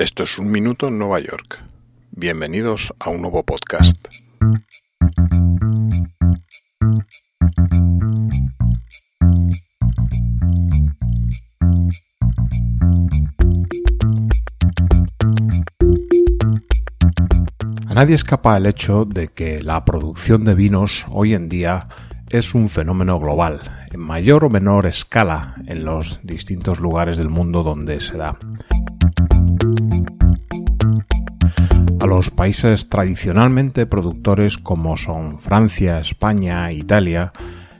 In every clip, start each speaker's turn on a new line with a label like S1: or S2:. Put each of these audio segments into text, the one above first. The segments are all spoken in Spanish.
S1: Esto es Un Minuto en Nueva York. Bienvenidos a un nuevo podcast. A nadie escapa el hecho de que la producción de vinos hoy en día es un fenómeno global, en mayor o menor escala en los distintos lugares del mundo donde se da. Los países tradicionalmente productores como son Francia, España, Italia,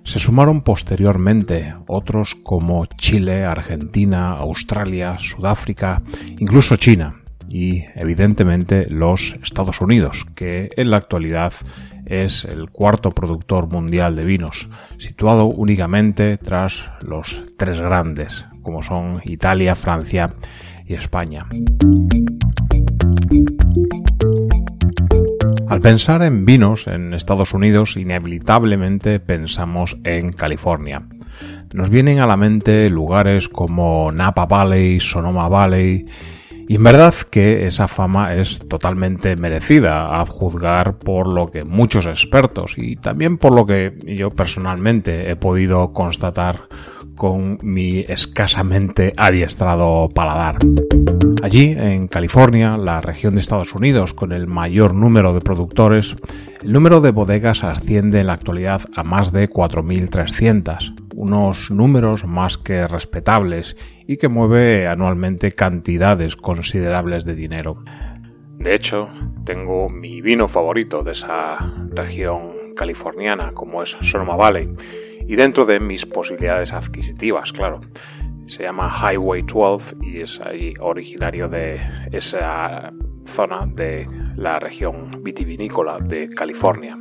S1: se sumaron posteriormente otros como Chile, Argentina, Australia, Sudáfrica, incluso China y evidentemente los Estados Unidos, que en la actualidad es el cuarto productor mundial de vinos, situado únicamente tras los tres grandes, como son Italia, Francia y España. Al pensar en vinos en Estados Unidos, inevitablemente pensamos en California. Nos vienen a la mente lugares como Napa Valley, Sonoma Valley, y en verdad que esa fama es totalmente merecida, a juzgar por lo que muchos expertos y también por lo que yo personalmente he podido constatar con mi escasamente adiestrado paladar. Allí, en California, la región de Estados Unidos con el mayor número de productores, el número de bodegas asciende en la actualidad a más de 4.300, unos números más que respetables y que mueve anualmente cantidades considerables de dinero. De hecho, tengo mi vino favorito de esa región californiana, como es Sonoma Valley, y dentro de mis posibilidades adquisitivas, claro. Se llama Highway 12 y es ahí originario de esa zona de la región vitivinícola de California.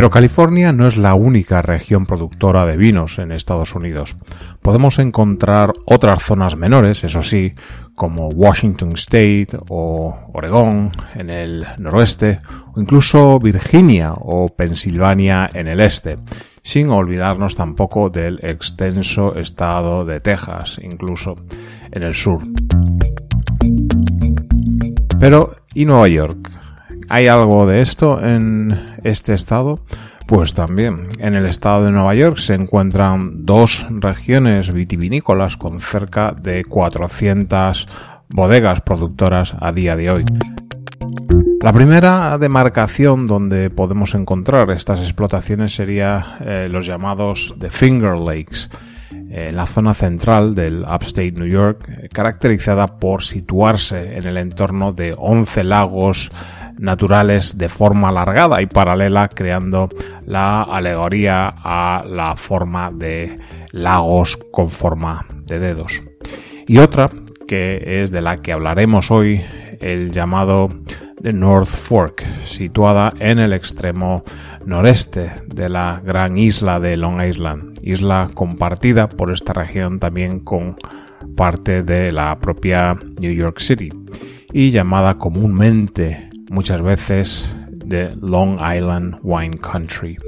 S1: Pero California no es la única región productora de vinos en Estados Unidos. Podemos encontrar otras zonas menores, eso sí, como Washington State o Oregón en el noroeste, o incluso Virginia o Pensilvania en el este, sin olvidarnos tampoco del extenso estado de Texas, incluso en el sur. Pero, ¿y Nueva York? ¿Hay algo de esto en este estado? Pues también, en el estado de Nueva York se encuentran dos regiones vitivinícolas con cerca de 400 bodegas productoras a día de hoy. La primera demarcación donde podemos encontrar estas explotaciones sería eh, los llamados The Finger Lakes, en la zona central del upstate New York, caracterizada por situarse en el entorno de 11 lagos naturales de forma alargada y paralela, creando la alegoría a la forma de lagos con forma de dedos. Y otra, que es de la que hablaremos hoy, el llamado The North Fork, situada en el extremo noreste de la gran isla de Long Island, isla compartida por esta región también con parte de la propia New York City y llamada comúnmente muchas veces de Long Island Wine Country.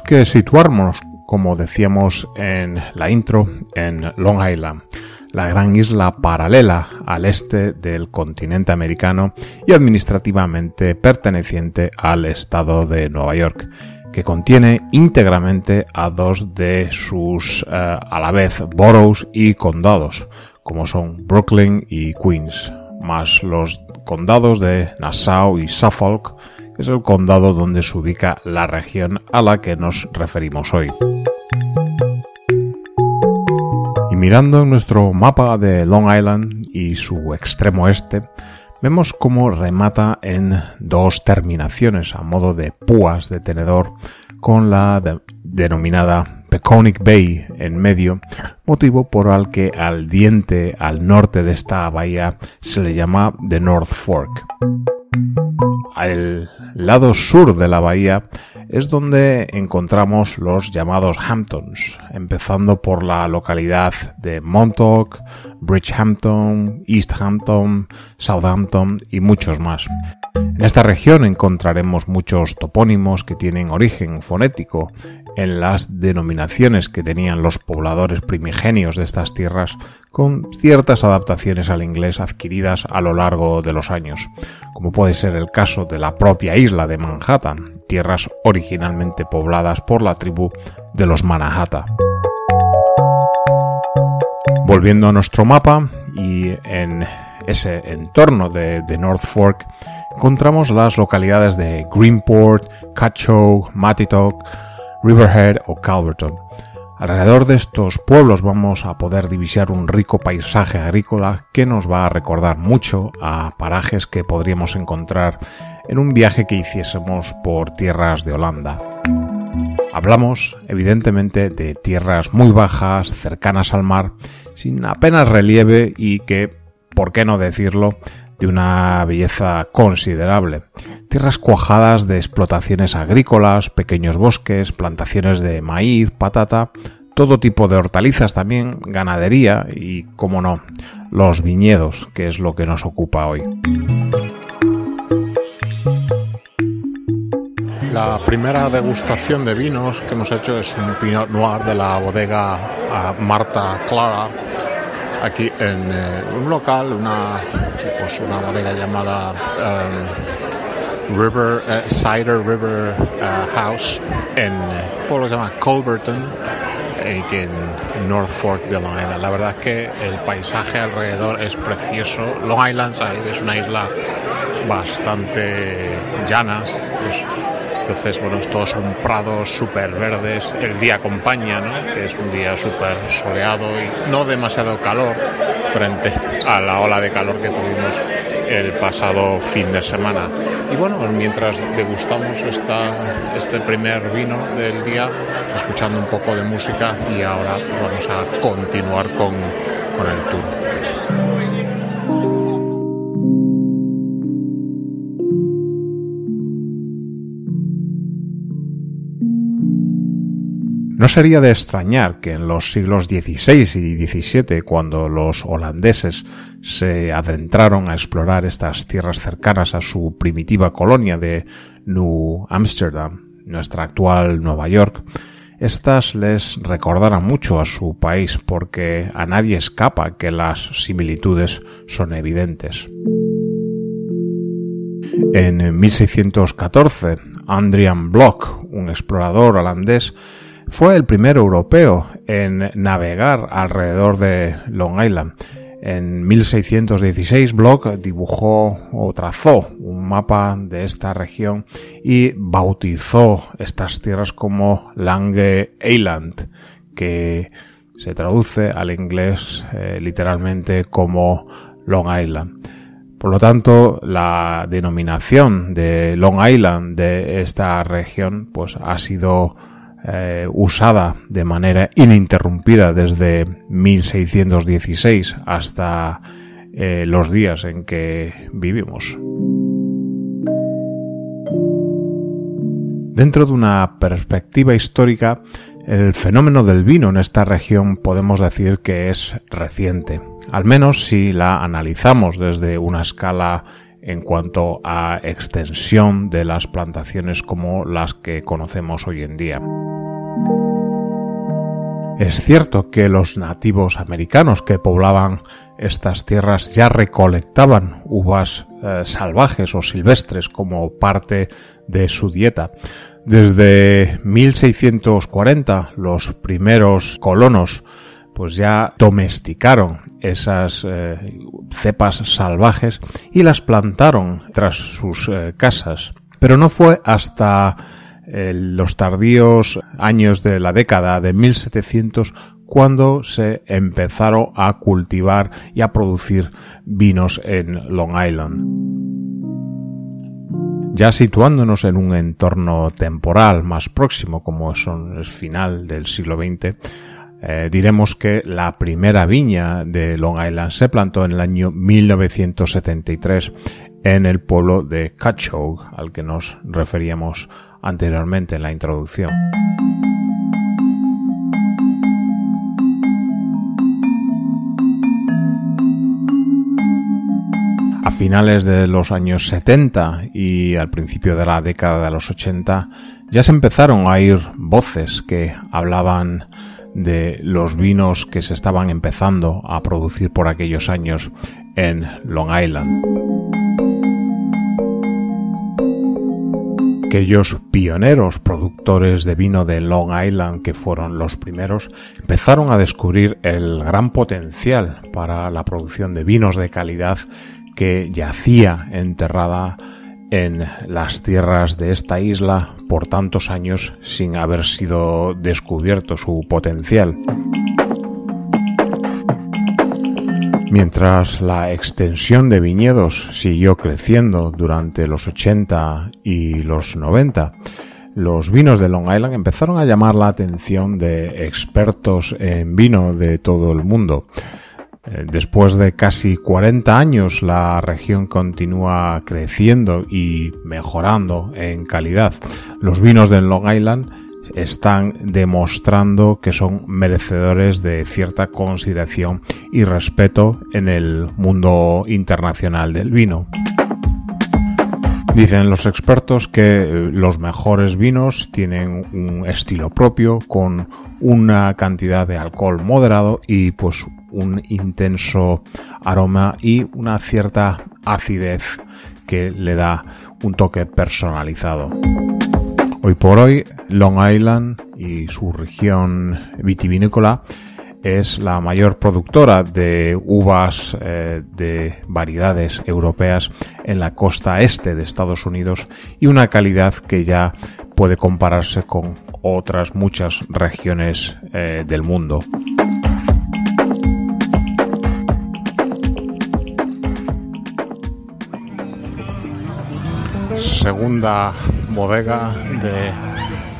S1: Que situarnos, como decíamos en la intro, en Long Island, la gran isla paralela al este del continente americano y administrativamente perteneciente al estado de Nueva York, que contiene íntegramente a dos de sus eh, a la vez boroughs y condados, como son Brooklyn y Queens, más los condados de Nassau y Suffolk, es el condado donde se ubica la región a la que nos referimos hoy. Y mirando nuestro mapa de Long Island y su extremo este, vemos cómo remata en dos terminaciones a modo de púas de tenedor con la denominada Peconic Bay en medio, motivo por el que al diente al norte de esta bahía se le llama The North Fork. Al lado sur de la bahía es donde encontramos los llamados Hamptons, empezando por la localidad de Montauk, Bridgehampton, East Hampton, Southampton y muchos más. En esta región encontraremos muchos topónimos que tienen origen fonético en las denominaciones que tenían los pobladores primigenios de estas tierras, con ciertas adaptaciones al inglés adquiridas a lo largo de los años, como puede ser el caso de la propia isla de Manhattan, tierras originalmente pobladas por la tribu de los Manhattan. Volviendo a nuestro mapa y en ese entorno de, North Fork, encontramos las localidades de Greenport, Cacho, Matitock, Riverhead o Calverton. Alrededor de estos pueblos vamos a poder divisar un rico paisaje agrícola que nos va a recordar mucho a parajes que podríamos encontrar en un viaje que hiciésemos por tierras de Holanda. Hablamos, evidentemente, de tierras muy bajas, cercanas al mar, sin apenas relieve y que, por qué no decirlo, de una belleza considerable. Tierras cuajadas de explotaciones agrícolas, pequeños bosques, plantaciones de maíz, patata, todo tipo de hortalizas también, ganadería y, como no, los viñedos, que es lo que nos ocupa hoy. La primera degustación de vinos que hemos hecho es un Pinot Noir de la bodega ah, Marta Clara, aquí en eh, un local, una, pues una bodega llamada um, River uh, Cider River uh, House en un pueblo que se llama Culverton, en North Fork de Long Island. La verdad es que el paisaje alrededor es precioso. Long Island es una isla bastante llana. Entonces, bueno, todos son prados súper verdes. El día acompaña, ¿no? Que es un día súper soleado y no demasiado calor frente a la ola de calor que tuvimos el pasado fin de semana. Y bueno, mientras degustamos esta, este primer vino del día, escuchando un poco de música y ahora vamos a continuar con, con el tour. Sería de extrañar que en los siglos XVI y XVII, cuando los holandeses se adentraron a explorar estas tierras cercanas a su primitiva colonia de New Amsterdam, nuestra actual Nueva York, estas les recordaran mucho a su país porque a nadie escapa que las similitudes son evidentes. En 1614, Andrian Block, un explorador holandés, fue el primer europeo en navegar alrededor de Long Island. En 1616 Block dibujó o trazó un mapa de esta región y bautizó estas tierras como Lange Island, que se traduce al inglés eh, literalmente como Long Island. Por lo tanto, la denominación de Long Island de esta región pues ha sido eh, usada de manera ininterrumpida desde 1616 hasta eh, los días en que vivimos. Dentro de una perspectiva histórica, el fenómeno del vino en esta región podemos decir que es reciente, al menos si la analizamos desde una escala en cuanto a extensión de las plantaciones como las que conocemos hoy en día. Es cierto que los nativos americanos que poblaban estas tierras ya recolectaban uvas eh, salvajes o silvestres como parte de su dieta. Desde 1640 los primeros colonos pues ya domesticaron esas eh, cepas salvajes y las plantaron tras sus eh, casas. Pero no fue hasta los tardíos años de la década de 1700 cuando se empezaron a cultivar y a producir vinos en Long Island. Ya situándonos en un entorno temporal más próximo, como son el final del siglo XX, eh, diremos que la primera viña de Long Island se plantó en el año 1973 en el pueblo de Cachogue, al que nos referíamos anteriormente en la introducción. A finales de los años 70 y al principio de la década de los 80 ya se empezaron a oír voces que hablaban de los vinos que se estaban empezando a producir por aquellos años en Long Island. Aquellos pioneros productores de vino de Long Island, que fueron los primeros, empezaron a descubrir el gran potencial para la producción de vinos de calidad que yacía enterrada en las tierras de esta isla por tantos años sin haber sido descubierto su potencial. Mientras la extensión de viñedos siguió creciendo durante los 80 y los 90, los vinos de Long Island empezaron a llamar la atención de expertos en vino de todo el mundo. Eh, después de casi 40 años, la región continúa creciendo y mejorando en calidad. Los vinos de Long Island están demostrando que son merecedores de cierta consideración y respeto en el mundo internacional del vino. Dicen los expertos que eh, los mejores vinos tienen un estilo propio con una cantidad de alcohol moderado y pues un intenso aroma y una cierta acidez que le da un toque personalizado. Hoy por hoy, Long Island y su región vitivinícola es la mayor productora de uvas eh, de variedades europeas en la costa este de Estados Unidos y una calidad que ya puede compararse con otras muchas regiones eh, del mundo. Segunda bodega de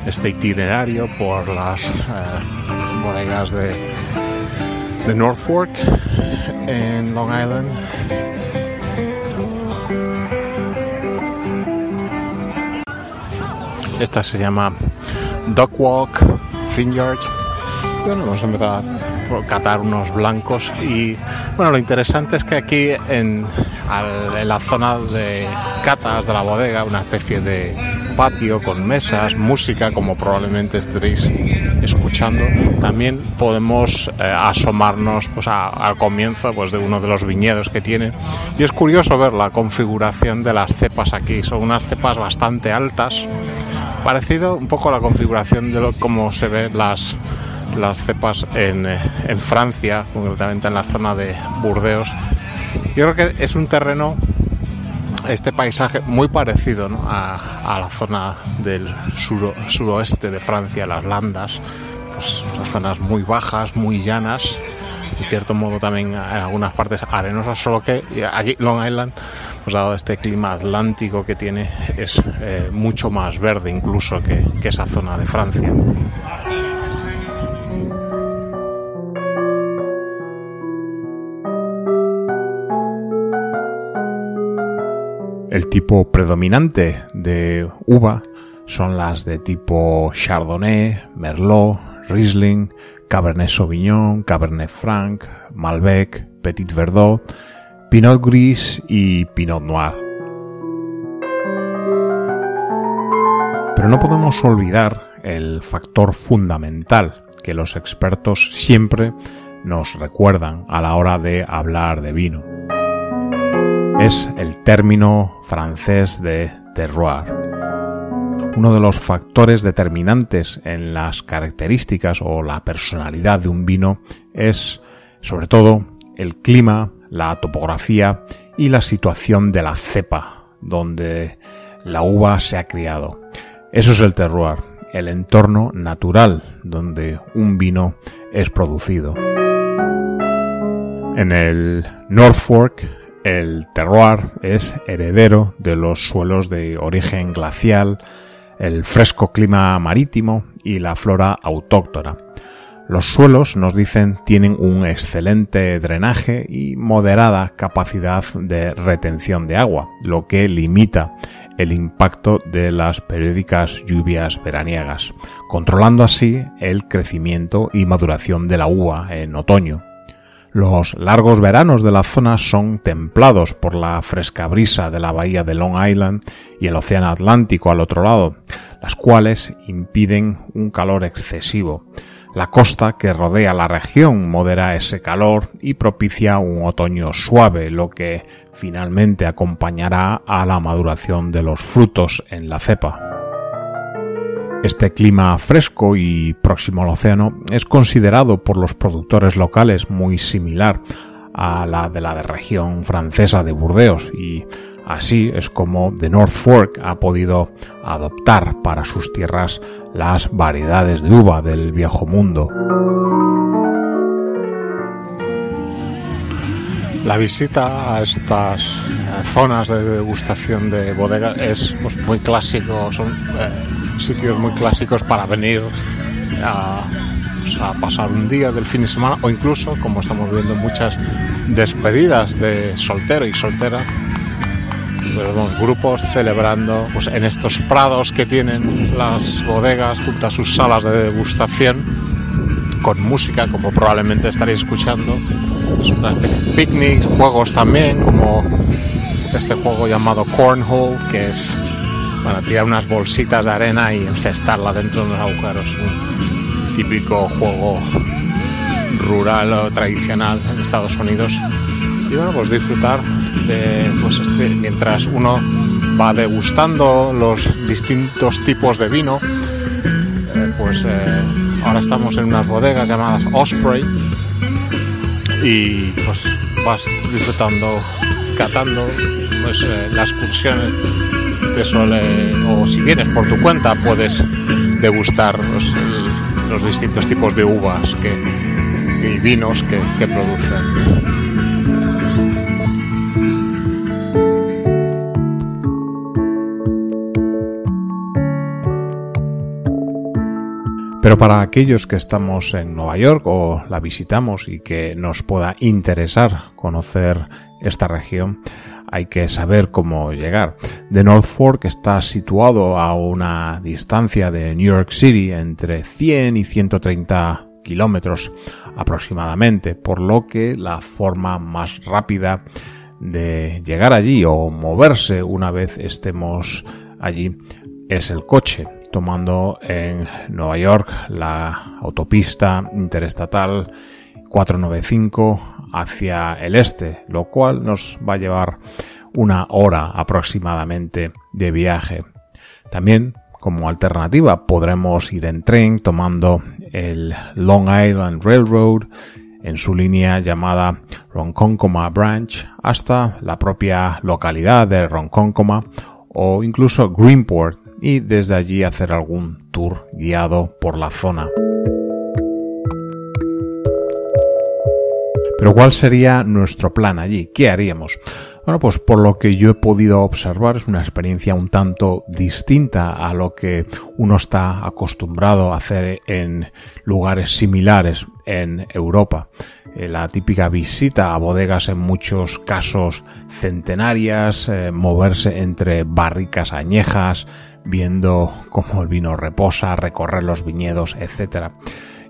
S1: este itinerario por las eh, bodegas de, de North Fork en Long Island. Esta se llama Walk Vineyard. Bueno, hemos empezado a catar unos blancos y bueno, lo interesante es que aquí en, en la zona de catas de la bodega, una especie de patio con mesas, música, como probablemente estaréis escuchando. También podemos eh, asomarnos pues, al comienzo pues, de uno de los viñedos que tiene. Y es curioso ver la configuración de las cepas aquí. Son unas cepas bastante altas, parecido un poco a la configuración de lo, cómo se ven las, las cepas en, eh, en Francia, concretamente en la zona de Burdeos. Yo creo que es un terreno este paisaje muy parecido a, la zona del suroeste de Francia, las Landas, pues, las zonas muy bajas, muy llanas, de cierto modo también en algunas partes arenosas, solo que aquí Long Island, pues dado este clima atlántico que tiene, es eh, mucho más verde incluso que esa zona de Francia. El tipo predominante de uva son las de tipo Chardonnay, Merlot, Riesling, Cabernet Sauvignon, Cabernet Franc, Malbec, Petit Verdot, Pinot Gris y Pinot Noir. Pero no podemos olvidar el factor fundamental que los expertos siempre nos recuerdan a la hora de hablar de vino es el término francés de terroir. Uno de los factores determinantes en las características o la personalidad de un vino es, sobre todo, el clima, la topografía y la situación de la cepa donde la uva se ha criado. Eso es el terroir, el entorno natural donde un vino es producido. En el North Fork, el terroir es heredero de los suelos de origen glacial, el fresco clima marítimo y la flora autóctona. Los suelos, nos dicen, tienen un excelente drenaje y moderada capacidad de retención de agua, lo que limita el impacto de las periódicas lluvias veraniegas, controlando así el crecimiento y maduración de la uva en otoño. Los largos veranos de la zona son templados por la fresca brisa de la bahía de Long Island y el océano Atlántico al otro lado, las cuales impiden un calor excesivo. La costa que rodea la región modera ese calor y propicia un otoño suave, lo que finalmente acompañará a la maduración de los frutos en la cepa. Este clima fresco y próximo al océano es considerado por los productores locales muy similar a la de la región francesa de Burdeos y Así es como The North Fork ha podido adoptar para sus tierras las variedades de uva del viejo mundo.
S2: La visita a estas eh, zonas de degustación de bodegas es pues, muy clásico, eh, sitios muy clásicos para venir a, pues, a, pasar un día del fin de semana o incluso, como estamos viendo, muchas despedidas de soltero y soltera vemos grupos celebrando pues, en estos prados que tienen las bodegas junto a sus salas de degustación con música como probablemente estaréis escuchando. Es picnics juegos también como este juego llamado cornhole que es bueno tirar unas bolsitas de arena y encestarla dentro de los agujeros. Un típico juego rural o tradicional en Estados Unidos. Y bueno pues disfrutar pues este, mientras uno va degustando los distintos tipos de vino, eh, pues eh, ahora estamos en unas bodegas llamadas Osprey y pues vas disfrutando, catando pues, eh, las excursiones suele, o si vienes por tu cuenta puedes degustar los, distintos tipos de uvas que, y vinos que, que producen.
S1: Pero para aquellos que estamos en Nueva York o la visitamos y que nos pueda interesar conocer esta región, hay que saber cómo llegar. The North Fork está situado a una distancia de New York City entre 100 y 130 kilómetros aproximadamente, por lo que la forma más rápida de llegar allí o moverse una vez estemos allí es el coche tomando en Nueva York la autopista interestatal 495 hacia el este, lo cual nos va a llevar una hora aproximadamente de viaje. También como alternativa podremos ir en tren tomando el Long Island Railroad en su línea llamada Ronkonkoma Branch hasta la propia localidad de Ronkonkoma o incluso Greenport y desde allí hacer algún tour guiado por la zona. Pero ¿cuál sería nuestro plan allí? ¿Qué haríamos? Bueno, pues por lo que yo he podido observar es una experiencia un tanto distinta a lo que uno está acostumbrado a hacer en lugares similares en Europa. Eh, la típica visita a bodegas en muchos casos centenarias, eh, moverse entre barricas añejas, viendo cómo el vino reposa, recorrer los viñedos, etcétera.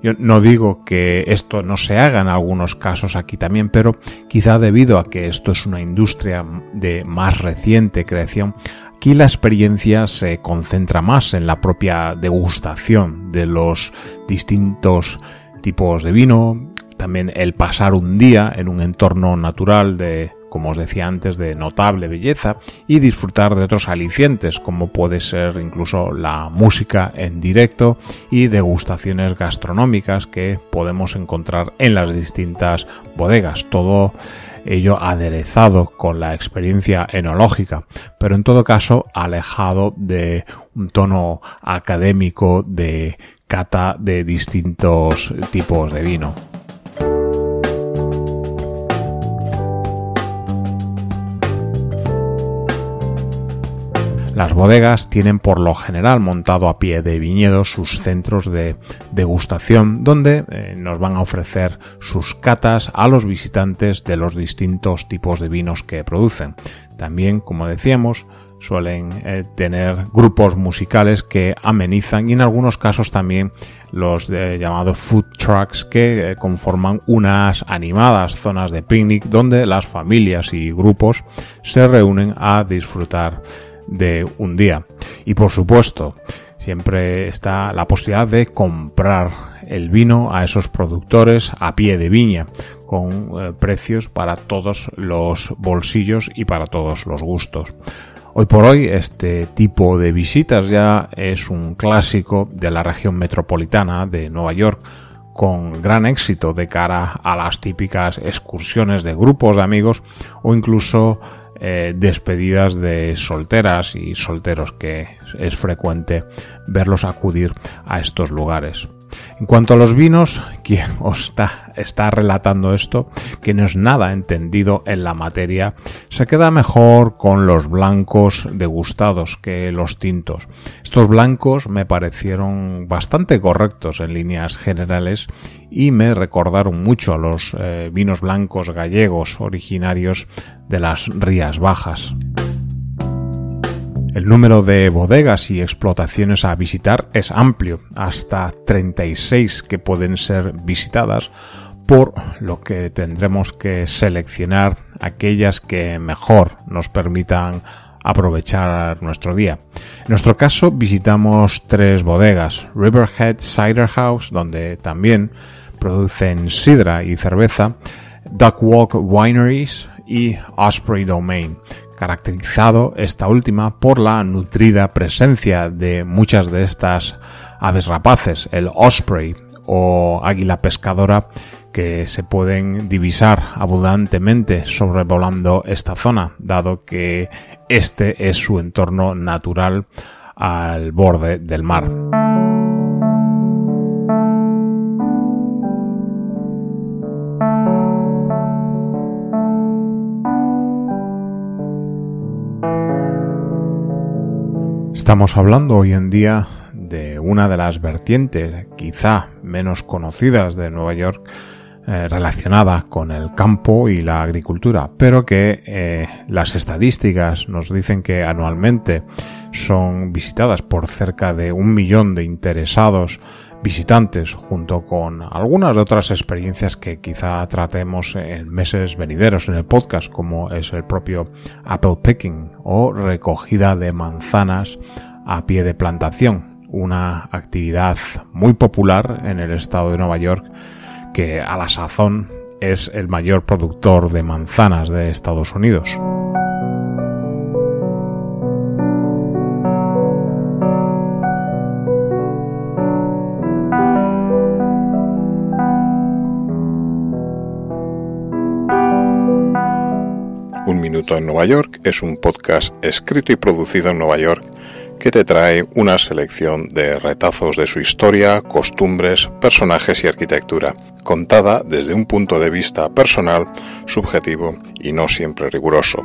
S1: Yo no digo que esto no se haga en algunos casos aquí también, pero quizá debido a que esto es una industria de más reciente creación, aquí la experiencia se concentra más en la propia degustación de los distintos tipos de vino, también el pasar un día en un entorno natural de como os decía antes, de notable belleza y disfrutar de otros alicientes, como puede ser incluso la música en directo y degustaciones gastronómicas que podemos encontrar en las distintas bodegas. Todo ello aderezado con la experiencia enológica, pero en todo caso alejado de un tono académico de cata de distintos tipos de vino. Las bodegas tienen por lo general montado a pie de viñedos sus centros de degustación donde eh, nos van a ofrecer sus catas a los visitantes de los distintos tipos de vinos que producen. También, como decíamos, suelen eh, tener grupos musicales que amenizan y en algunos casos también los llamados food trucks que eh, conforman unas animadas zonas de picnic donde las familias y grupos se reúnen a disfrutar de un día. Y por supuesto, siempre está la posibilidad de comprar el vino a esos productores a pie de viña con eh, precios para todos los bolsillos y para todos los gustos. Hoy por hoy este tipo de visitas ya es un clásico de la región metropolitana de Nueva York con gran éxito de cara a las típicas excursiones de grupos de amigos o incluso eh, despedidas de solteras y solteros que es frecuente verlos acudir a estos lugares. En cuanto a los vinos, quien os está, está, relatando esto, que no es nada entendido en la materia, se queda mejor con los blancos degustados que los tintos. Estos blancos me parecieron bastante correctos en líneas generales y me recordaron mucho a los eh, vinos blancos gallegos originarios de las Rías Bajas. El número de bodegas y explotaciones a visitar es amplio, hasta 36 que pueden ser visitadas, por lo que tendremos que seleccionar aquellas que mejor nos permitan aprovechar nuestro día. En nuestro caso visitamos tres bodegas, Riverhead Cider House, donde también producen sidra y cerveza, Duckwalk Wineries y Osprey Domain, caracterizado esta última por la nutrida presencia de muchas de estas aves rapaces, el osprey o águila pescadora, que se pueden divisar abundantemente sobrevolando esta zona, dado que este es su entorno natural al borde del mar. Estamos hablando hoy en día de una de las vertientes quizá menos conocidas de Nueva York eh, relacionada con el campo y la agricultura, pero que eh, las estadísticas nos dicen que anualmente son visitadas por cerca de un millón de interesados visitantes junto con algunas de otras experiencias que quizá tratemos en meses venideros en el podcast como es el propio apple picking o recogida de manzanas a pie de plantación, una actividad muy popular en el estado de Nueva York que a la sazón es el mayor productor de manzanas de Estados Unidos.
S2: En Nueva York es un podcast escrito y producido en Nueva York que te trae una selección de retazos de su historia, costumbres, personajes y arquitectura, contada desde un punto de vista personal, subjetivo y no siempre riguroso.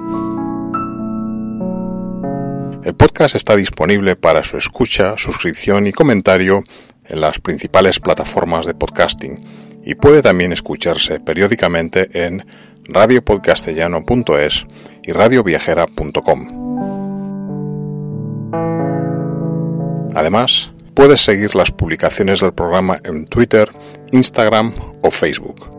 S2: El podcast está disponible para su escucha, suscripción y comentario en las principales plataformas de podcasting y puede también escucharse periódicamente en radiopodcastellano.es y radioviajera.com. Además, puedes seguir las publicaciones del programa en Twitter, Instagram o Facebook.